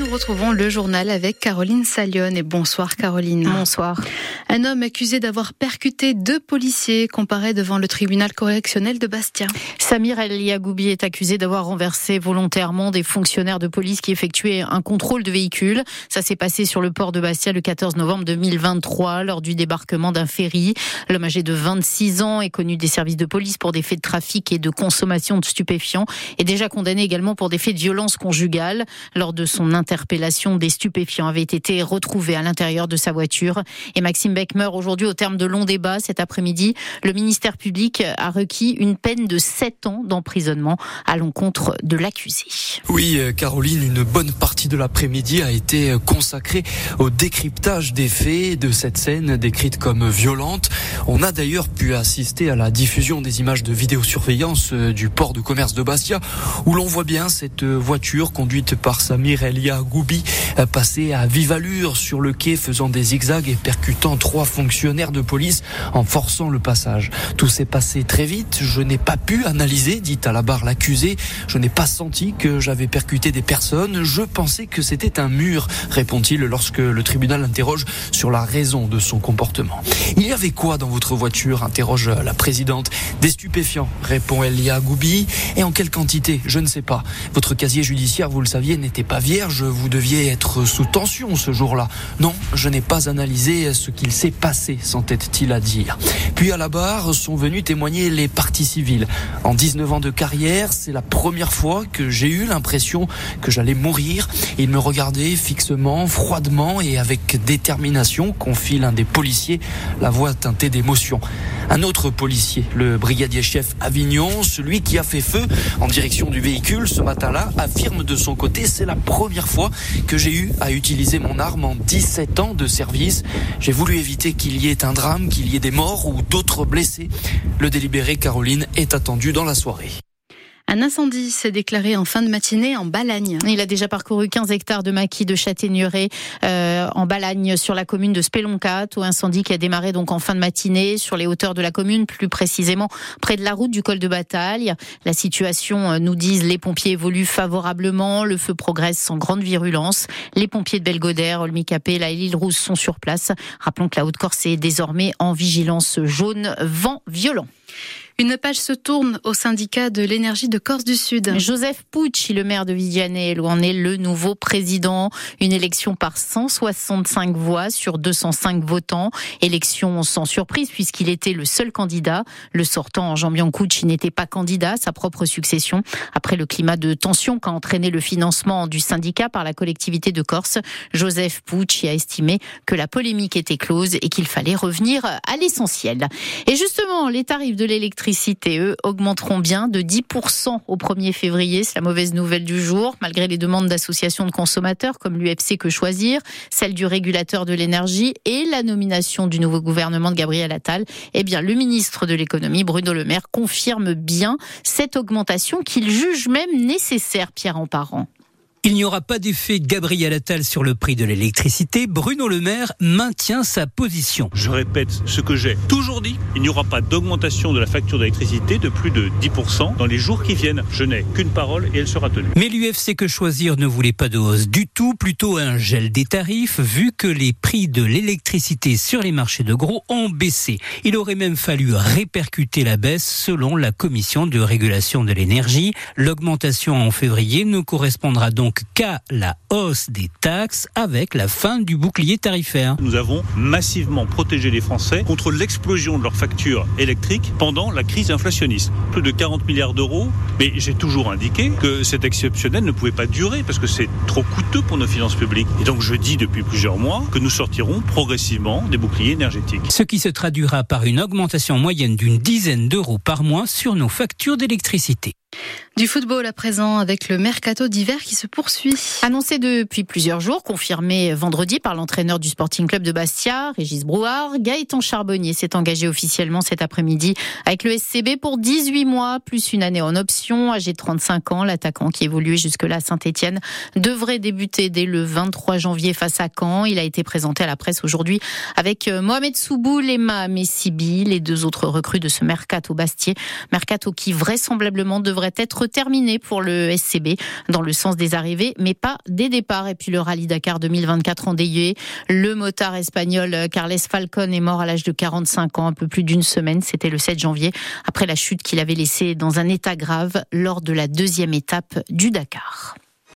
Nous retrouvons le journal avec Caroline Salion. Et bonsoir Caroline. Bonsoir. Un homme accusé d'avoir percuté deux policiers comparaît devant le tribunal correctionnel de Bastia. Samir El Yagoubi est accusé d'avoir renversé volontairement des fonctionnaires de police qui effectuaient un contrôle de véhicule. Ça s'est passé sur le port de Bastia le 14 novembre 2023 lors du débarquement d'un ferry. L'homme âgé de 26 ans est connu des services de police pour des faits de trafic et de consommation de stupéfiants et déjà condamné également pour des faits de violence conjugale. Lors de son interpellation, des stupéfiants avaient été retrouvés à l'intérieur de sa voiture. Et Maxime Beck meurt aujourd'hui au terme de longs débats. Cet après-midi, le ministère public a requis une peine de 7 ans d'emprisonnement à l'encontre de l'accusé. Oui, euh, Caroline, une bonne partie de l'après-midi a été consacrée au décryptage des faits de cette scène décrite comme violente. On a d'ailleurs pu assister à la diffusion des images de vidéosurveillance euh, du port de commerce de Bastia où l'on voit bien cette voiture conduite par Samir Elia Goubi euh, passer à vive allure sur le quai faisant des zigzags et percutant trois fonctionnaires de police en forçant le passage. Tout s'est passé très vite. Je n'ai pas pu analyser, dit à la barre l'accusé. Je n'ai pas senti que j'avais percuté des personnes. Je pensais que c'était un mur, répond-il lorsque le tribunal interroge sur la raison de son comportement. Il y avait quoi dans votre voiture interroge la présidente. Des stupéfiants, répond Elia Goubi. Et en quelle quantité? Je ne sais pas. Votre casier judiciaire, vous le saviez, n'était pas vierge. Vous deviez être sous tension ce jour-là. Non, je n'ai pas analysé ce qu'il s'est passé, s'entête-t-il à dire. Puis à la barre sont venus témoigner les parties civiles. En 19 ans de carrière, c'est la première fois que j'ai eu l'impression que j'allais mourir. Il me regardait fixement, froidement et avec détermination, confie l'un des policiers, la voix teintée d'émotion. Un autre policier, le brigadier chef Avignon, celui qui a fait feu en direction du véhicule ce matin-là, affirme de son côté, c'est la première fois que j'ai eu à utiliser mon arme en 17 ans de service. J'ai voulu éviter qu'il y ait un drame, qu'il y ait des morts ou d'autres blessés. Le délibéré Caroline est attendu dans la soirée. Un incendie s'est déclaré en fin de matinée en Balagne. Il a déjà parcouru 15 hectares de maquis de châtaigneraie euh, en Balagne sur la commune de Speloncat. Au incendie qui a démarré donc en fin de matinée sur les hauteurs de la commune, plus précisément près de la route du col de bataille. La situation, euh, nous disent les pompiers, évolue favorablement. Le feu progresse sans grande virulence. Les pompiers de Belgodère, Olmicapé, la l'île Rousse sont sur place. Rappelons que la Haute-Corse est désormais en vigilance jaune, vent violent. Une page se tourne au syndicat de l'énergie de Corse du Sud. Joseph Pucci, le maire de Viviane, en est le nouveau président. Une élection par 165 voix sur 205 votants. Élection sans surprise puisqu'il était le seul candidat. Le sortant, Jean Biancucci, n'était pas candidat à sa propre succession. Après le climat de tension qu'a entraîné le financement du syndicat par la collectivité de Corse, Joseph Pucci a estimé que la polémique était close et qu'il fallait revenir à l'essentiel. Et justement, les tarifs de l'électricité l'électricité, eux, augmenteront bien de 10% au 1er février. C'est la mauvaise nouvelle du jour, malgré les demandes d'associations de consommateurs comme l'UFC Que Choisir, celle du régulateur de l'énergie et la nomination du nouveau gouvernement de Gabriel Attal. Eh bien, le ministre de l'économie, Bruno Le Maire, confirme bien cette augmentation qu'il juge même nécessaire, Pierre Emparent. Il n'y aura pas d'effet Gabriel Attal sur le prix de l'électricité. Bruno Le Maire maintient sa position. Je répète ce que j'ai toujours dit. Il n'y aura pas d'augmentation de la facture d'électricité de plus de 10% dans les jours qui viennent. Je n'ai qu'une parole et elle sera tenue. Mais l'UFC Que Choisir ne voulait pas de hausse du tout, plutôt un gel des tarifs, vu que les prix de l'électricité sur les marchés de gros ont baissé. Il aurait même fallu répercuter la baisse selon la Commission de régulation de l'énergie. L'augmentation en février ne correspondra donc donc qu'à la hausse des taxes avec la fin du bouclier tarifaire. Nous avons massivement protégé les Français contre l'explosion de leurs factures électriques pendant la crise inflationniste. Plus de 40 milliards d'euros, mais j'ai toujours indiqué que cet exceptionnel ne pouvait pas durer parce que c'est trop coûteux pour nos finances publiques. Et donc je dis depuis plusieurs mois que nous sortirons progressivement des boucliers énergétiques. Ce qui se traduira par une augmentation moyenne d'une dizaine d'euros par mois sur nos factures d'électricité. Du football à présent avec le mercato d'hiver qui se poursuit. Annoncé depuis plusieurs jours, confirmé vendredi par l'entraîneur du Sporting Club de Bastia, Régis Brouard, Gaëtan Charbonnier s'est engagé officiellement cet après-midi avec le SCB pour 18 mois plus une année en option. Âgé de 35 ans, l'attaquant qui évoluait jusque-là à Saint-Etienne devrait débuter dès le 23 janvier face à Caen. Il a été présenté à la presse aujourd'hui avec euh, Mohamed Soubou, Lema Messibi, les deux autres recrues de ce mercato Bastier. Mercato qui vraisemblablement devrait être terminé pour le SCB dans le sens des arrivées, mais pas des départs. Et puis le rallye Dakar 2024 endeuillé. Le motard espagnol Carles Falcon est mort à l'âge de 45 ans, un peu plus d'une semaine. C'était le 7 janvier, après la chute qu'il avait laissée dans un état grave lors de la deuxième étape du Dakar.